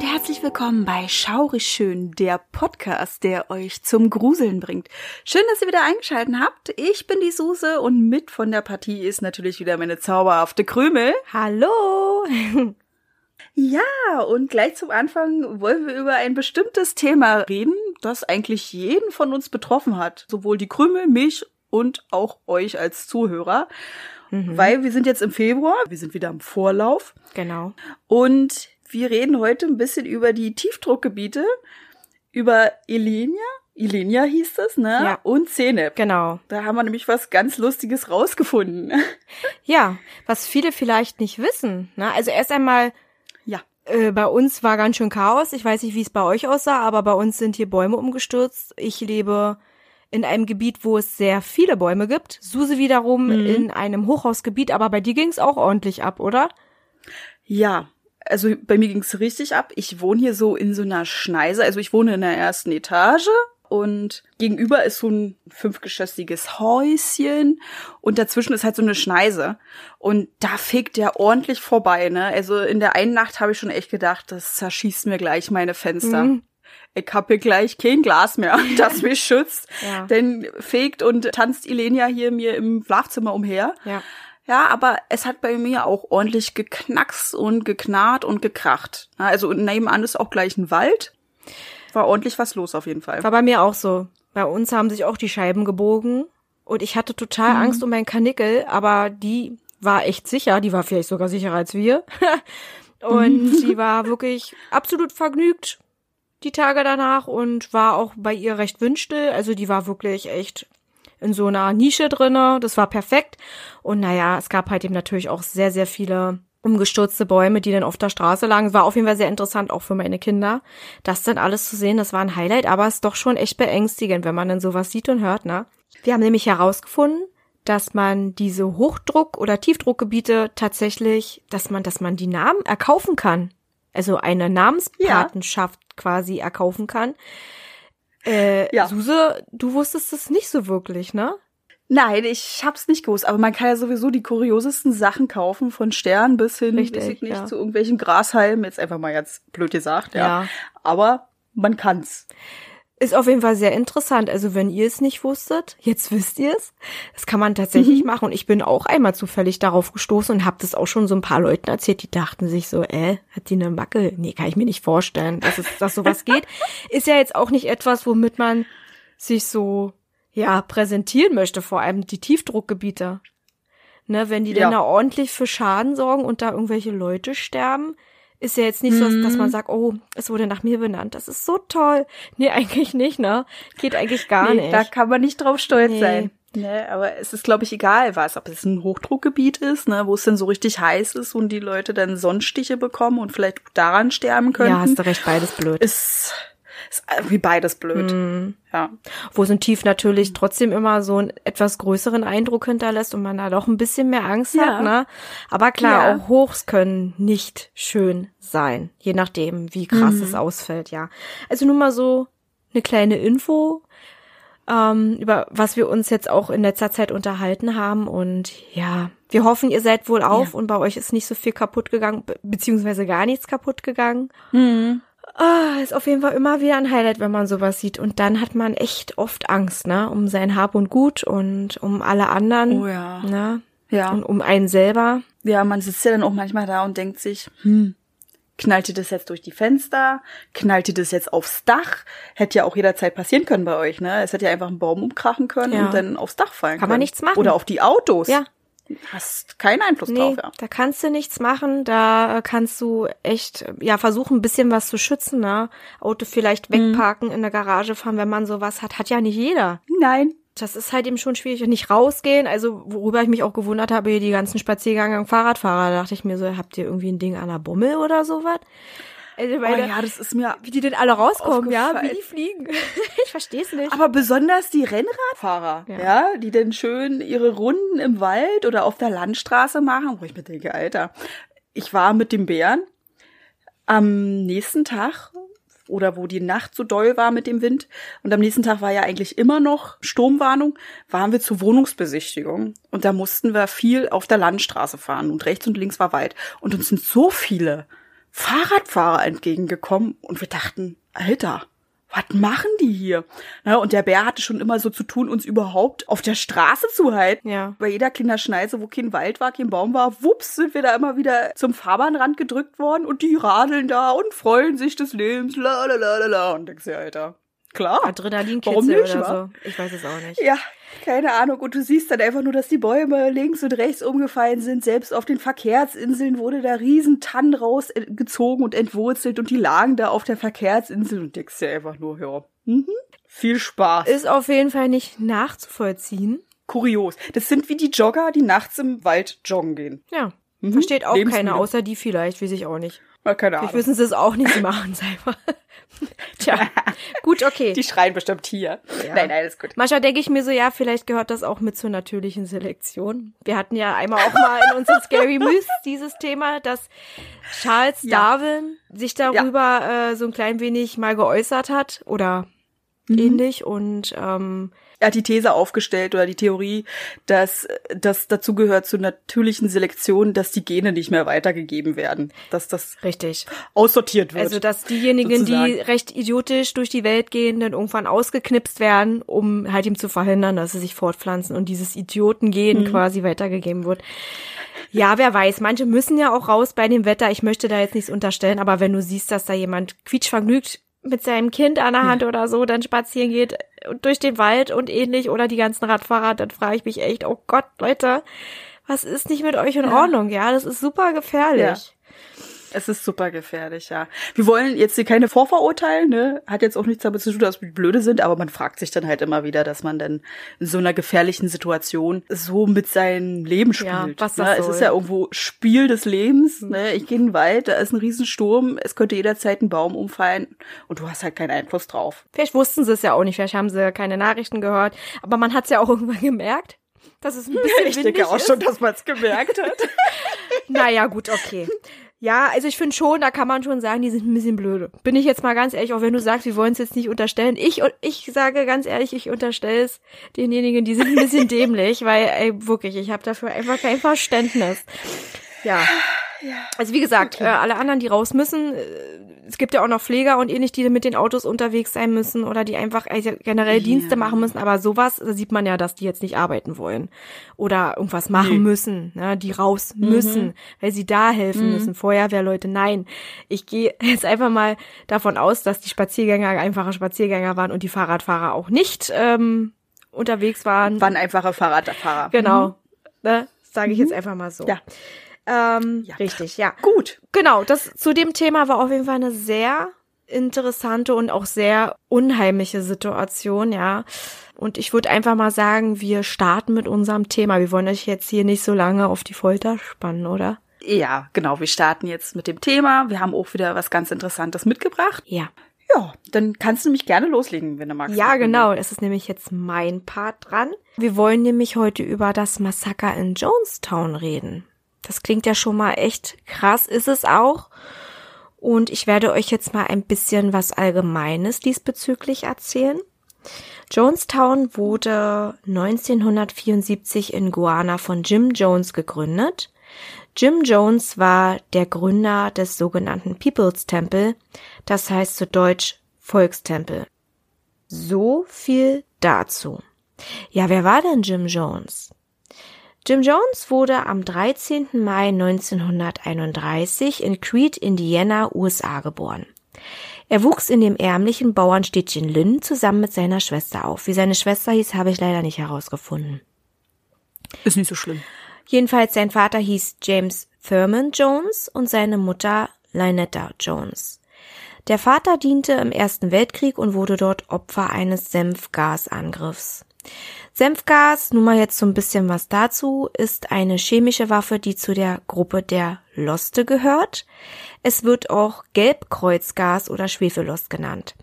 Und herzlich willkommen bei Schaurig Schön, der Podcast, der euch zum Gruseln bringt. Schön, dass ihr wieder eingeschaltet habt. Ich bin die Suse und mit von der Partie ist natürlich wieder meine zauberhafte Krümel. Hallo! Ja, und gleich zum Anfang wollen wir über ein bestimmtes Thema reden, das eigentlich jeden von uns betroffen hat. Sowohl die Krümel, mich und auch euch als Zuhörer. Mhm. Weil wir sind jetzt im Februar, wir sind wieder im Vorlauf. Genau. Und wir reden heute ein bisschen über die Tiefdruckgebiete, über Ilenia. Ilenia hieß es, ne? Ja. Und Zenep. Genau. Da haben wir nämlich was ganz Lustiges rausgefunden. Ja, was viele vielleicht nicht wissen. Ne? Also erst einmal, Ja. äh, bei uns war ganz schön Chaos. Ich weiß nicht, wie es bei euch aussah, aber bei uns sind hier Bäume umgestürzt. Ich lebe in einem Gebiet, wo es sehr viele Bäume gibt. Suse wiederum Mhm. in einem Hochhausgebiet, aber bei dir ging es auch ordentlich ab, oder? Ja, also bei mir ging's richtig ab. Ich wohne hier so in so einer Schneise. Also ich wohne in der ersten Etage und gegenüber ist so ein fünfgeschossiges Häuschen und dazwischen ist halt so eine Schneise. Und da fegt der ordentlich vorbei, ne? Also in der einen Nacht habe ich schon echt gedacht, das zerschießt mir gleich meine Fenster. Mhm. Ich hab hier gleich kein Glas mehr, das mich schützt. Ja. Denn fegt und tanzt Ilenia hier mir im Schlafzimmer umher. Ja. Ja, aber es hat bei mir auch ordentlich geknackst und geknarrt und gekracht. Ja, Also nebenan ist auch gleich ein Wald. War ordentlich was los auf jeden Fall. War bei mir auch so. Bei uns haben sich auch die Scheiben gebogen und ich hatte total Mhm. Angst um meinen Kanickel, aber die war echt sicher, die war vielleicht sogar sicherer als wir. und die war wirklich absolut vergnügt die Tage danach und war auch bei ihr recht wünschte. Also die war wirklich echt in so einer Nische drinne. Das war perfekt. Und naja, es gab halt eben natürlich auch sehr, sehr viele umgestürzte Bäume, die dann auf der Straße lagen. War auf jeden Fall sehr interessant, auch für meine Kinder, das dann alles zu sehen. Das war ein Highlight, aber es ist doch schon echt beängstigend, wenn man dann sowas sieht und hört, ne? Wir haben nämlich herausgefunden, dass man diese Hochdruck- oder Tiefdruckgebiete tatsächlich, dass man, dass man die Namen erkaufen kann. Also eine Namenspatenschaft quasi erkaufen kann. Äh, Ja. Suse, du wusstest es nicht so wirklich, ne? Nein, ich hab's nicht gewusst, aber man kann ja sowieso die kuriosesten Sachen kaufen, von Sternen bis hin, Richtig, ich nicht, ja. zu irgendwelchen Grashalmen, jetzt einfach mal jetzt blöd gesagt, ja. Ja. Aber man kann's. Ist auf jeden Fall sehr interessant. Also wenn ihr es nicht wusstet, jetzt wisst ihr es. Das kann man tatsächlich machen. Und ich bin auch einmal zufällig darauf gestoßen und habe das auch schon so ein paar Leuten erzählt, die dachten sich so, äh, hat die eine Macke? Nee, kann ich mir nicht vorstellen, dass es, dass sowas geht. Ist ja jetzt auch nicht etwas, womit man sich so, ja, präsentieren möchte, vor allem die Tiefdruckgebiete. Ne, wenn die Ja. dann da ordentlich für Schaden sorgen und da irgendwelche Leute sterben, ist ja jetzt nicht so, dass man sagt, oh, es wurde nach mir benannt. Das ist so toll. Nee, eigentlich nicht, ne? Geht eigentlich gar nee, nicht. Da kann man nicht drauf stolz Nee. sein. Ne, aber es ist, glaube ich, egal was, ob es ein Hochdruckgebiet ist, ne, wo es dann so richtig heiß ist und die Leute dann Sonnenstiche bekommen und vielleicht daran sterben könnten. ja, hast du recht, beides blöd. ist, ist irgendwie beides blöd. Mhm. Ja. Wo so ein Tief natürlich trotzdem immer so einen etwas größeren Eindruck hinterlässt und man da doch ein bisschen mehr Angst Ja. hat, ne? Aber klar, Ja. auch Hochs können nicht schön sein, je nachdem, wie krass Mhm. es ausfällt, ja. Also nur mal so eine kleine Info, ähm, über was wir uns jetzt auch in letzter Zeit unterhalten haben und ja, wir hoffen, ihr seid wohl auf Ja. und bei euch ist nicht so viel kaputt gegangen, be beziehungsweise gar nichts kaputt gegangen. Mhm. Ah, ist auf jeden Fall immer wieder ein Highlight, wenn man sowas sieht. Und dann hat man echt oft Angst, ne? Um sein Hab und Gut und um alle anderen. Oh ja. Ne? Ja. Und um einen selber. Ja, man sitzt ja dann auch manchmal da und denkt sich, hm, knallt ihr das jetzt durch die Fenster? Knallt ihr das jetzt aufs Dach? Hätte ja auch jederzeit passieren können bei euch, ne? Es hätte ja einfach einen Baum umkrachen können Ja. und dann aufs Dach fallen Kann können. man nichts machen. Oder auf die Autos. Ja. Hast keinen Einfluss Nee, drauf, ja. da kannst du nichts machen. Da äh, kannst du echt, äh, ja, versuchen, ein bisschen was zu schützen, ne? Auto vielleicht Mhm. wegparken, in der Garage fahren, wenn man sowas hat. Hat ja nicht jeder. Nein. Das ist halt eben schon schwierig. Und nicht rausgehen. Also, worüber ich mich auch gewundert habe, hier die ganzen Spaziergänge am Fahrradfahrer, da dachte ich mir so, habt ihr irgendwie ein Ding an der Bummel oder sowas? Also Oh meine, ja, das ist mir wie die denn alle rauskommen, ja, wie die fliegen. ich verstehe es nicht. Aber besonders die Rennradfahrer, Ja. ja. die dann schön ihre Runden im Wald oder auf der Landstraße machen, wo ich mir denke, Alter, ich war mit dem Bären am nächsten Tag oder wo die Nacht so doll war mit dem Wind und am nächsten Tag war ja eigentlich immer noch Sturmwarnung, waren wir zur Wohnungsbesichtigung und da mussten wir viel auf der Landstraße fahren und rechts und links war Wald und uns sind so viele Fahrradfahrer entgegengekommen und wir dachten, Alter, was machen die hier? Na, und der Bär hatte schon immer so zu tun, uns überhaupt auf der Straße zu halten. Ja. Bei jeder kleiner Schneise, wo kein Wald war, kein Baum war, wups, sind wir da immer wieder zum Fahrbahnrand gedrückt worden und die radeln da und freuen sich des Lebens, la la la la la. Und denkst dir, Alter, klar. Warum Adrenalinkitzel nicht, oder so. Ich weiß es auch nicht. Ja, keine Ahnung. Und du siehst dann einfach nur, dass die Bäume links und rechts umgefallen sind. Selbst auf den Verkehrsinseln wurde da riesen Tannen rausgezogen und entwurzelt und die lagen da auf der Verkehrsinsel und denkst dir einfach nur, ja, mhm. viel Spaß. Ist auf jeden Fall nicht nachzuvollziehen. Kurios. Das sind wie die Jogger, die nachts im Wald joggen gehen. Ja. Mhm. Versteht auch keiner, außer die vielleicht, weiß ich auch nicht. Na, keine Vielleicht Ahnung. wissen sie es auch nicht, sie machen es einfach. Tja, gut, okay. Die schreien bestimmt hier. Ja. Nein, alles gut. Manchmal denke ich mir so, ja, vielleicht gehört das auch mit zur natürlichen Selektion. Wir hatten ja einmal auch mal in unseren Scary Myths dieses Thema, dass Charles Ja. Darwin sich darüber äh, so ein klein wenig mal geäußert hat oder Mhm. ähnlich und ähm, Er hat die These aufgestellt oder die Theorie, dass das dazu gehört zur natürlichen Selektion, dass die Gene nicht mehr weitergegeben werden, dass das richtig. aussortiert wird. Also, dass diejenigen, die sozusagen. recht idiotisch durch die Welt gehen, dann irgendwann ausgeknipst werden, um halt ihm zu verhindern, dass sie sich fortpflanzen und dieses Idiotengen Mhm. quasi weitergegeben wird. Ja, wer weiß, manche müssen ja auch raus bei dem Wetter. Ich möchte da jetzt nichts unterstellen, aber wenn du siehst, dass da jemand quietschvergnügt mit seinem Kind an der Hand oder so dann spazieren geht durch den Wald und ähnlich oder die ganzen Radfahrer, dann frage ich mich echt, oh Gott, Leute, was ist nicht mit euch in Ordnung? Ja, das ist super gefährlich. Ja. Es ist super gefährlich, ja. Wir wollen jetzt hier keine Vorverurteilen, ne? Hat jetzt auch nichts damit zu tun, dass wir blöde sind, aber man fragt sich dann halt immer wieder, dass man dann in so einer gefährlichen Situation so mit seinem Leben spielt. Ja, was das ne? Es soll. ist ja irgendwo Spiel des Lebens, ne? Ich gehe in den Wald, da ist ein Riesensturm, es könnte jederzeit ein Baum umfallen und du hast halt keinen Einfluss drauf. Vielleicht wussten sie es ja auch nicht, vielleicht haben sie keine Nachrichten gehört, aber man hat es ja auch irgendwann gemerkt, dass es ein bisschen Ich windig denke auch ist. schon, dass man es gemerkt hat. Naja, gut, okay. Ja, also ich finde schon, da kann man schon sagen, die sind ein bisschen blöde. Bin ich jetzt mal ganz ehrlich, auch wenn du sagst, wir wollen es jetzt nicht unterstellen. Ich, ich sage ganz ehrlich, ich unterstelle es denjenigen, die sind ein bisschen dämlich, weil, ey, wirklich, ich habe dafür einfach kein Verständnis. Ja. Also wie gesagt, äh, alle anderen, die raus müssen, äh, es gibt ja auch noch Pfleger und ähnlich, die mit den Autos unterwegs sein müssen oder die einfach also generell Dienste machen müssen, aber sowas da sieht man ja, dass die jetzt nicht arbeiten wollen oder irgendwas machen Nee. müssen, ne, die raus müssen, weil sie da helfen müssen. Feuerwehrleute, nein. Ich gehe jetzt einfach mal davon aus, dass die Spaziergänger einfache Spaziergänger waren und die Fahrradfahrer auch nicht ähm, unterwegs waren. Waren einfache Fahrradfahrer. Genau, ne, sage ich jetzt einfach mal so. Ja. Ähm, Ja. Richtig, ja. Gut. Genau, das zu dem Thema war auf jeden Fall eine sehr interessante und auch sehr unheimliche Situation, ja. Und ich würde einfach mal sagen, wir starten mit unserem Thema. Wir wollen euch jetzt hier nicht so lange auf die Folter spannen, oder? Ja, genau. Wir starten jetzt mit dem Thema. Wir haben auch wieder was ganz Interessantes mitgebracht. Ja. Ja, dann kannst du mich gerne loslegen, wenn du magst. Ja, genau. Es ist nämlich jetzt mein Part dran. Wir wollen nämlich heute über das Massaker in Jonestown reden. Das klingt ja schon mal echt krass, ist es auch. Und ich werde euch jetzt mal ein bisschen was Allgemeines diesbezüglich erzählen. Jonestown wurde 1974 in Guana von Jim Jones gegründet. Jim Jones war der Gründer des sogenannten People's Temple, das heißt zu Deutsch Volkstempel. So viel dazu. Ja, wer war denn Jim Jones? Jim Jones wurde am 13. Mai 1931 in Crete, Indiana, USA geboren. Er wuchs in dem ärmlichen Bauernstädtchen Lynn zusammen mit seiner Schwester auf. Wie seine Schwester hieß, habe ich leider nicht herausgefunden. Ist nicht so schlimm. Jedenfalls sein Vater hieß James Thurman Jones und seine Mutter Lynetta Jones. Der Vater diente im Ersten Weltkrieg und wurde dort Opfer eines Senfgasangriffs. Senfgas, nun mal jetzt so ein bisschen was dazu, ist eine chemische Waffe, die zu der Gruppe der Loste gehört. Es wird auch Gelbkreuzgas oder Schwefelost genannt.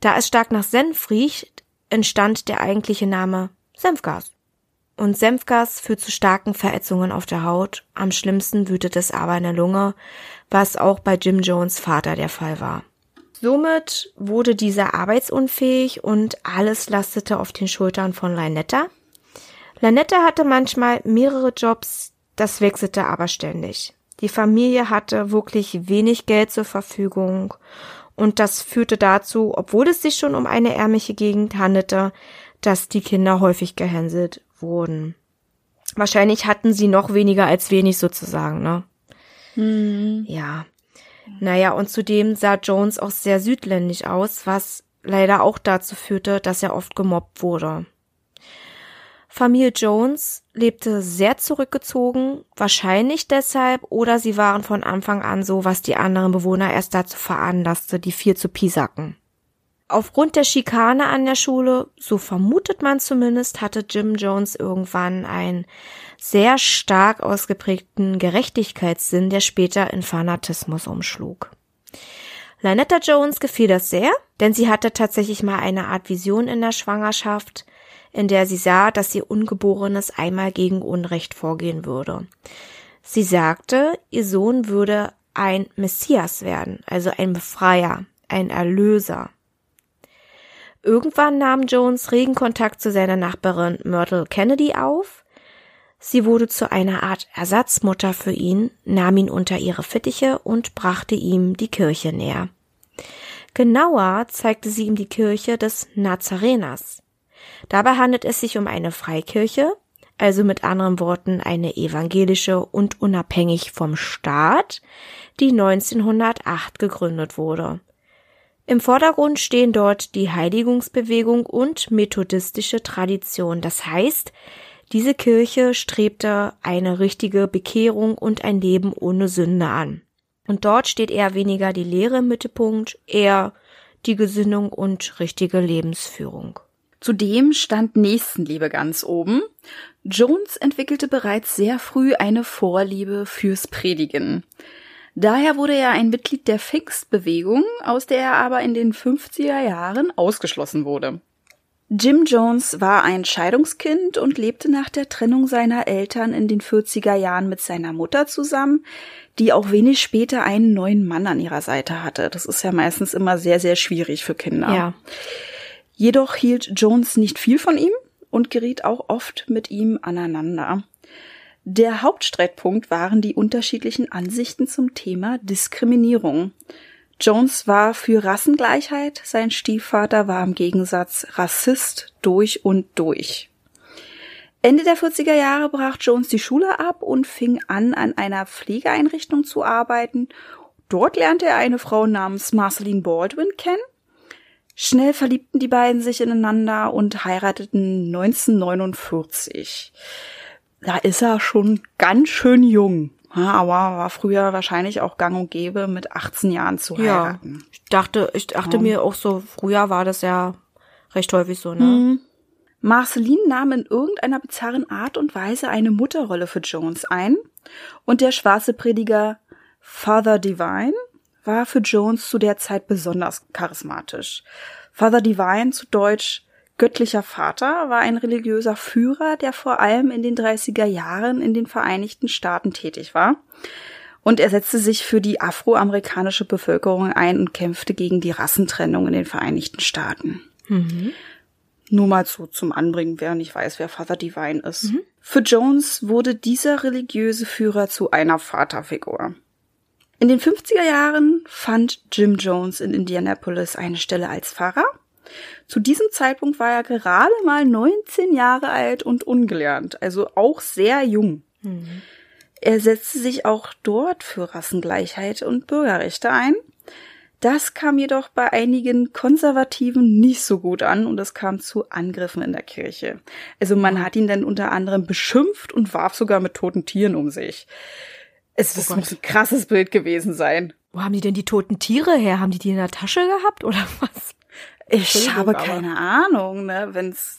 Da es stark nach Senf riecht, entstand der eigentliche Name Senfgas. Und Senfgas führt zu starken Verätzungen auf der Haut. Am schlimmsten wütet es aber in der Lunge, was auch bei Jim Jones Vater der Fall war. Somit wurde dieser arbeitsunfähig und alles lastete auf den Schultern von Lynetta. Lynetta hatte manchmal mehrere Jobs, das wechselte aber ständig. Die Familie hatte wirklich wenig Geld zur Verfügung und das führte dazu, obwohl es sich schon um eine ärmliche Gegend handelte, dass die Kinder häufig gehänselt wurden. Wahrscheinlich hatten sie noch weniger als wenig sozusagen, ne? Hm. Ja. Naja, und zudem sah Jones auch sehr südländisch aus, was leider auch dazu führte, dass er oft gemobbt wurde. Familie Jones lebte sehr zurückgezogen, wahrscheinlich deshalb oder sie waren von Anfang an so, was die anderen Bewohner erst dazu veranlasste, die vier zu piesacken. Aufgrund der Schikane an der Schule, so vermutet man zumindest, hatte Jim Jones irgendwann einen sehr stark ausgeprägten Gerechtigkeitssinn, der später in Fanatismus umschlug. Lynetta Jones gefiel das sehr, denn sie hatte tatsächlich mal eine Art Vision in der Schwangerschaft, in der sie sah, dass ihr Ungeborenes einmal gegen Unrecht vorgehen würde. Sie sagte, ihr Sohn würde ein Messias werden, also ein Befreier, ein Erlöser. Irgendwann nahm Jones regen Kontakt zu seiner Nachbarin Myrtle Kennedy auf. Sie wurde zu einer Art Ersatzmutter für ihn, nahm ihn unter ihre Fittiche und brachte ihm die Kirche näher. Genauer zeigte sie ihm die Kirche des Nazareners. Dabei handelt es sich um eine Freikirche, also mit anderen Worten eine evangelische und unabhängig vom Staat, die 1908 gegründet wurde. Im Vordergrund stehen dort die Heiligungsbewegung und methodistische Tradition. Das heißt, diese Kirche strebte eine richtige Bekehrung und ein Leben ohne Sünde an. Und dort steht eher weniger die Lehre im Mittelpunkt, eher die Gesinnung und richtige Lebensführung. Zudem stand Nächstenliebe ganz oben. Jones entwickelte bereits sehr früh eine Vorliebe fürs Predigen. Daher wurde er ein Mitglied der Fixed-Bewegung, aus der er aber in den 50er Jahren ausgeschlossen wurde. Jim Jones war ein Scheidungskind und lebte nach der Trennung seiner Eltern in den 40er Jahren mit seiner Mutter zusammen, die auch wenig später einen neuen Mann an ihrer Seite hatte. Das ist ja meistens immer sehr, sehr schwierig für Kinder. Ja. Jedoch hielt Jones nicht viel von ihm und geriet auch oft mit ihm aneinander. Der Hauptstreitpunkt waren die unterschiedlichen Ansichten zum Thema Diskriminierung. Jones war für Rassengleichheit, sein Stiefvater war im Gegensatz Rassist durch und durch. Ende der 40er Jahre brach Jones die Schule ab und fing an, an einer Pflegeeinrichtung zu arbeiten. Dort lernte er eine Frau namens Marceline Baldwin kennen. Schnell verliebten die beiden sich ineinander und heirateten 1949 da ist er schon ganz schön jung. Aber war früher wahrscheinlich auch gang und gäbe, mit 18 Jahren zu heiraten. Ja, ich dachte, ich dachte ja. mir auch so, früher war das ja recht häufig so, ne? Mhm. Marceline nahm in irgendeiner bizarren Art und Weise eine Mutterrolle für Jones ein und der schwarze Prediger Father Divine war für Jones zu der Zeit besonders charismatisch. Father Divine zu Deutsch Göttlicher Vater war ein religiöser Führer, der vor allem in den 30er Jahren in den Vereinigten Staaten tätig war. Und er setzte sich für die afroamerikanische Bevölkerung ein und kämpfte gegen die Rassentrennung in den Vereinigten Staaten. Mhm. Nur mal so zum Anbringen, wer nicht weiß, wer Father Divine ist. Mhm. Für Jones wurde dieser religiöse Führer zu einer Vaterfigur. In den 50er Jahren fand Jim Jones in Indianapolis eine Stelle als Pfarrer zu diesem Zeitpunkt war er gerade mal 19 Jahre alt und ungelernt, also auch sehr jung. Mhm. Er setzte sich auch dort für Rassengleichheit und Bürgerrechte ein. Das kam jedoch bei einigen Konservativen nicht so gut an und es kam zu Angriffen in der Kirche. Also man hat ihn dann unter anderem beschimpft und warf sogar mit toten Tieren um sich. Es oh das muss ein krasses Bild gewesen sein. Wo haben die denn die toten Tiere her? Haben die die in der Tasche gehabt oder was? Ich habe keine Ahnung, ne, wenn's,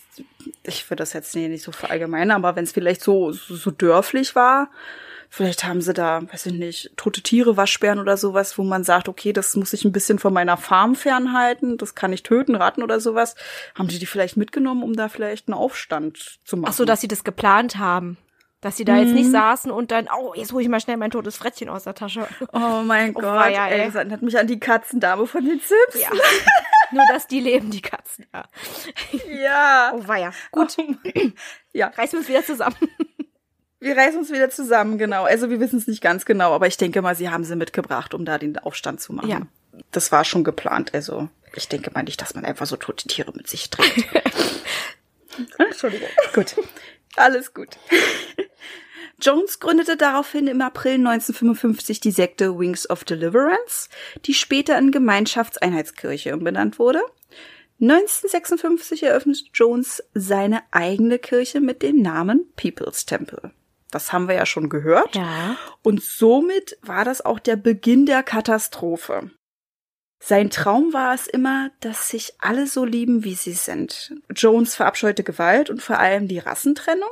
ich würde das jetzt nicht so verallgemeinern, aber wenn es vielleicht so, so, so dörflich war, Vielleicht haben sie da, weiß ich nicht, tote Tiere, Waschbären oder sowas, wo man sagt, okay, das muss ich ein bisschen von meiner Farm fernhalten, das kann ich töten, Ratten oder sowas. Haben die die vielleicht mitgenommen, um da vielleicht einen Aufstand zu machen? Ach so, dass sie das geplant haben. Dass sie da mhm. jetzt nicht mhm. saßen und dann, oh, jetzt hole ich mal schnell mein totes Frettchen aus der Tasche. Oh mein oh, Gott, ja, ey. das erinnert mich an die Katzendame von den Sims. Ja. Nur, dass die leben, die Katzen, ja. Ja. Oh weia. Gut. Oh, ja. Reißen wir uns wieder zusammen. Wir reißen uns wieder zusammen, genau. Also wir wissen es nicht ganz genau, aber ich denke mal, sie haben sie mitgebracht, um da den Aufstand zu machen. Ja. Das war schon geplant. Also ich denke mal nicht, dass man einfach so tote Tiere mit sich trägt. Entschuldigung. gut. Alles gut. Jones gründete daraufhin im April 1955 die Sekte Wings of Deliverance, die später in Gemeinschaftseinheitskirche umbenannt wurde. 1956 eröffnete Jones seine eigene Kirche mit dem Namen People's Temple. Das haben wir ja schon gehört. Ja. Und somit war das auch der Beginn der Katastrophe. Sein Traum war es immer, dass sich alle so lieben, wie sie sind. Jones verabscheute Gewalt und vor allem die Rassentrennung.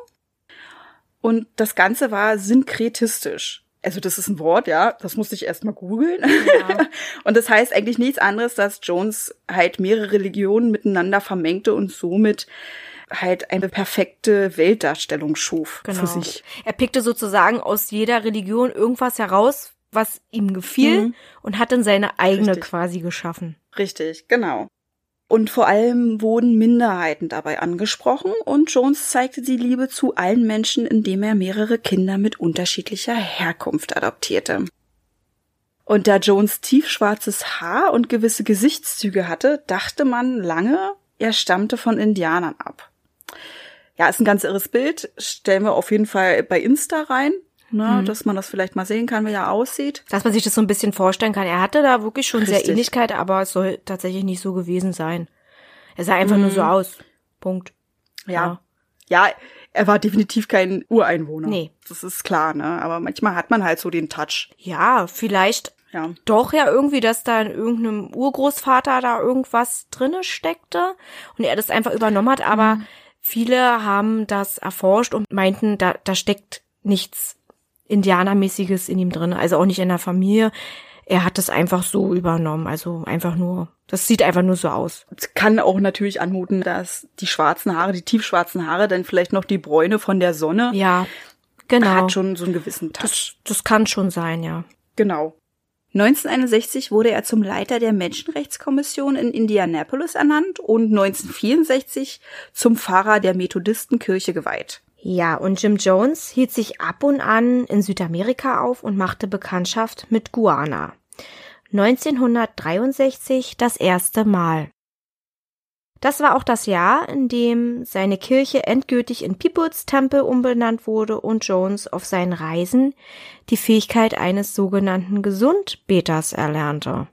Und das Ganze war synkretistisch. Also das ist ein Wort, ja, das musste ich erst mal googeln. Ja. und das heißt eigentlich nichts anderes, dass Jones halt mehrere Religionen miteinander vermengte und somit halt eine perfekte Weltdarstellung schuf genau. für sich. Er pickte sozusagen aus jeder Religion irgendwas heraus, was ihm gefiel mhm. und hat dann seine eigene Richtig. quasi geschaffen. Richtig, genau. Und vor allem wurden Minderheiten dabei angesprochen und Jones zeigte die Liebe zu allen Menschen, indem er mehrere Kinder mit unterschiedlicher Herkunft adoptierte. Und da Jones tiefschwarzes Haar und gewisse Gesichtszüge hatte, dachte man lange, er stammte von Indianern ab. Ja, ist ein ganz irres Bild. Stellen wir auf jeden Fall bei Insta rein, ne, mhm. dass man das vielleicht mal sehen kann, wie er aussieht. Dass man sich das so ein bisschen vorstellen kann. Er hatte da wirklich schon Richtig. sehr Ähnlichkeit, aber es soll tatsächlich nicht so gewesen sein. Er sah einfach mhm. nur so mhm. aus. Punkt. Ja. ja. Ja, er war definitiv kein Ureinwohner. Nee. Das ist klar, ne? Aber manchmal hat man halt so den Touch. Ja, vielleicht ja. doch ja irgendwie, dass da in irgendeinem Urgroßvater da irgendwas drinne steckte und er das einfach übernommen hat, aber mhm. Viele haben das erforscht und meinten, da, da steckt nichts Indianermäßiges in ihm drin, also auch nicht in der Familie. Er hat das einfach so übernommen, also einfach nur, das sieht einfach nur so aus. Es kann auch natürlich anmuten, dass die schwarzen Haare, die tiefschwarzen Haare, dann vielleicht noch die Bräune von der Sonne. Ja, genau. Hat schon so einen gewissen Touch. Das, das kann schon sein, ja. Genau. 1961 wurde er zum Leiter der Menschenrechtskommission in Indianapolis ernannt und 1964 zum Pfarrer der Methodistenkirche geweiht. Ja, und Jim Jones hielt sich ab und an in Südamerika auf und machte Bekanntschaft mit Guana. 1963 das erste Mal. Das war auch das Jahr, in dem seine Kirche endgültig in People's Temple umbenannt wurde und Jones auf seinen Reisen die Fähigkeit eines sogenannten Gesundbeters erlernte.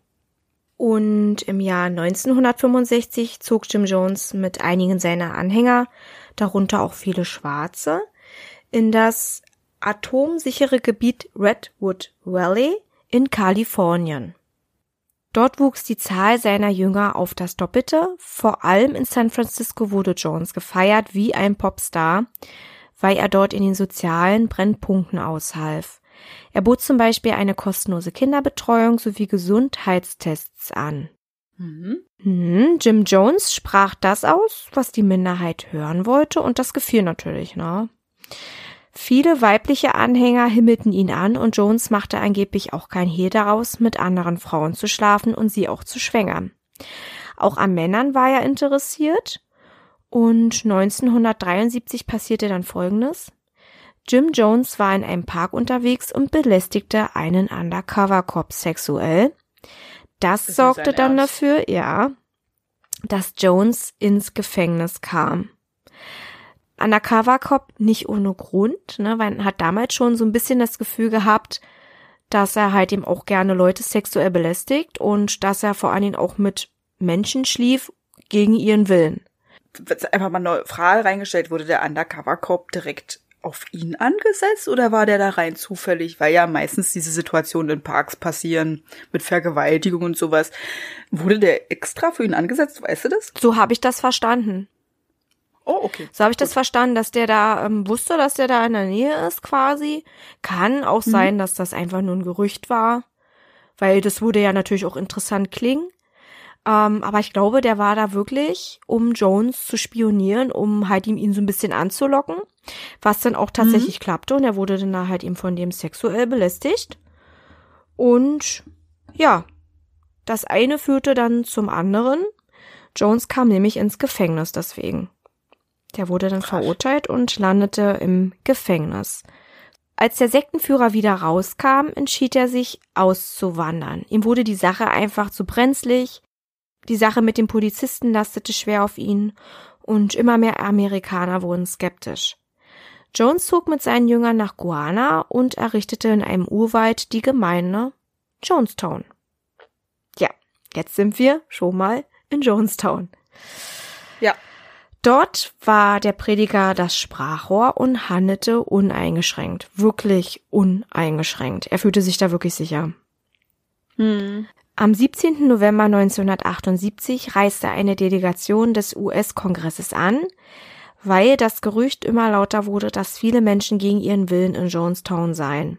Und im Jahr 1965 zog Jim Jones mit einigen seiner Anhänger, darunter auch viele Schwarze, in das atomsichere Gebiet Redwood Valley in Kalifornien. Dort wuchs die Zahl seiner Jünger auf das Doppelte. Vor allem in San Francisco wurde Jones gefeiert wie ein Popstar, weil er dort in den sozialen Brennpunkten aushalf. Er bot zum Beispiel eine kostenlose Kinderbetreuung sowie Gesundheitstests an. Mhm. Mhm, Jim Jones sprach das aus, was die Minderheit hören wollte, und das gefiel natürlich, ne? Viele weibliche Anhänger himmelten ihn an und Jones machte angeblich auch kein Hehl daraus, mit anderen Frauen zu schlafen und sie auch zu schwängern. Auch an Männern war er interessiert und 1973 passierte dann Folgendes. Jim Jones war in einem Park unterwegs und belästigte einen Undercover-Cop sexuell. Das, das sorgte dann Ernst. dafür, ja, dass Jones ins Gefängnis kam. Undercover Cop nicht ohne Grund, ne, weil er hat damals schon so ein bisschen das Gefühl gehabt, dass er halt eben auch gerne Leute sexuell belästigt und dass er vor allen Dingen auch mit Menschen schlief gegen ihren Willen. Einfach mal eine Frage reingestellt, wurde der Undercover Cop direkt auf ihn angesetzt oder war der da rein zufällig? Weil ja meistens diese Situationen in Parks passieren mit Vergewaltigung und sowas. Wurde der extra für ihn angesetzt? Weißt du das? So habe ich das verstanden. Oh, okay. So habe ich Gut. das verstanden, dass der da ähm, wusste, dass der da in der Nähe ist quasi. Kann auch mhm. sein, dass das einfach nur ein Gerücht war, weil das würde ja natürlich auch interessant klingen. Ähm, aber ich glaube, der war da wirklich, um Jones zu spionieren, um halt ihm ihn so ein bisschen anzulocken, was dann auch tatsächlich mhm. klappte und er wurde dann da halt eben von dem sexuell belästigt. Und ja, das eine führte dann zum anderen. Jones kam nämlich ins Gefängnis deswegen. Der wurde dann verurteilt und landete im Gefängnis. Als der Sektenführer wieder rauskam, entschied er sich auszuwandern. Ihm wurde die Sache einfach zu brenzlig. Die Sache mit dem Polizisten lastete schwer auf ihn und immer mehr Amerikaner wurden skeptisch. Jones zog mit seinen Jüngern nach Guana und errichtete in einem Urwald die Gemeinde Jonestown. Ja, jetzt sind wir schon mal in Jonestown. Ja. Dort war der Prediger das Sprachrohr und handelte uneingeschränkt, wirklich uneingeschränkt. Er fühlte sich da wirklich sicher. Hm. Am 17. November 1978 reiste eine Delegation des US-Kongresses an, weil das Gerücht immer lauter wurde, dass viele Menschen gegen ihren Willen in Jonestown seien.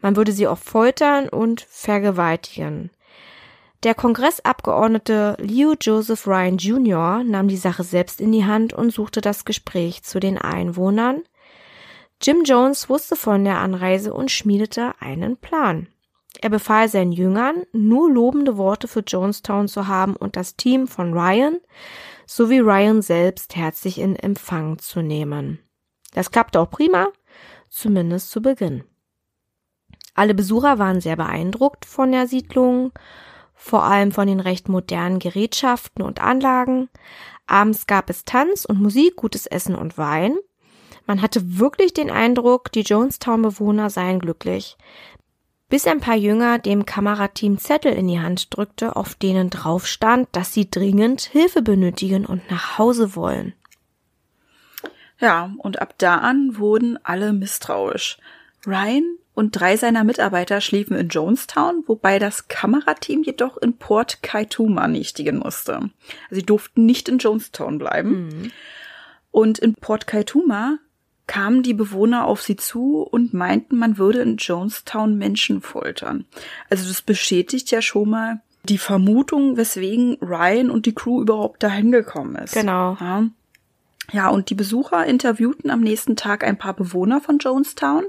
Man würde sie auch foltern und vergewaltigen. Der Kongressabgeordnete Leo Joseph Ryan Jr. nahm die Sache selbst in die Hand und suchte das Gespräch zu den Einwohnern. Jim Jones wusste von der Anreise und schmiedete einen Plan. Er befahl seinen Jüngern, nur lobende Worte für Jonestown zu haben und das Team von Ryan sowie Ryan selbst herzlich in Empfang zu nehmen. Das klappte auch prima, zumindest zu Beginn. Alle Besucher waren sehr beeindruckt von der Siedlung, vor allem von den recht modernen Gerätschaften und Anlagen. Abends gab es Tanz und Musik, gutes Essen und Wein. Man hatte wirklich den Eindruck, die Jonestown-Bewohner seien glücklich bis ein paar Jünger dem Kamerateam Zettel in die Hand drückte, auf denen drauf stand, dass sie dringend Hilfe benötigen und nach Hause wollen. Ja, und ab da an wurden alle misstrauisch. Ryan und drei seiner Mitarbeiter schliefen in Jonestown, wobei das Kamerateam jedoch in Port Kaituma nächtigen musste. Also sie durften nicht in Jonestown bleiben. Mhm. Und in Port Kaituma kamen die Bewohner auf sie zu und meinten, man würde in Jonestown Menschen foltern. Also das bestätigt ja schon mal die Vermutung, weswegen Ryan und die Crew überhaupt dahin gekommen ist. Genau. Ja. Ja, und die Besucher interviewten am nächsten Tag ein paar Bewohner von Jonestown.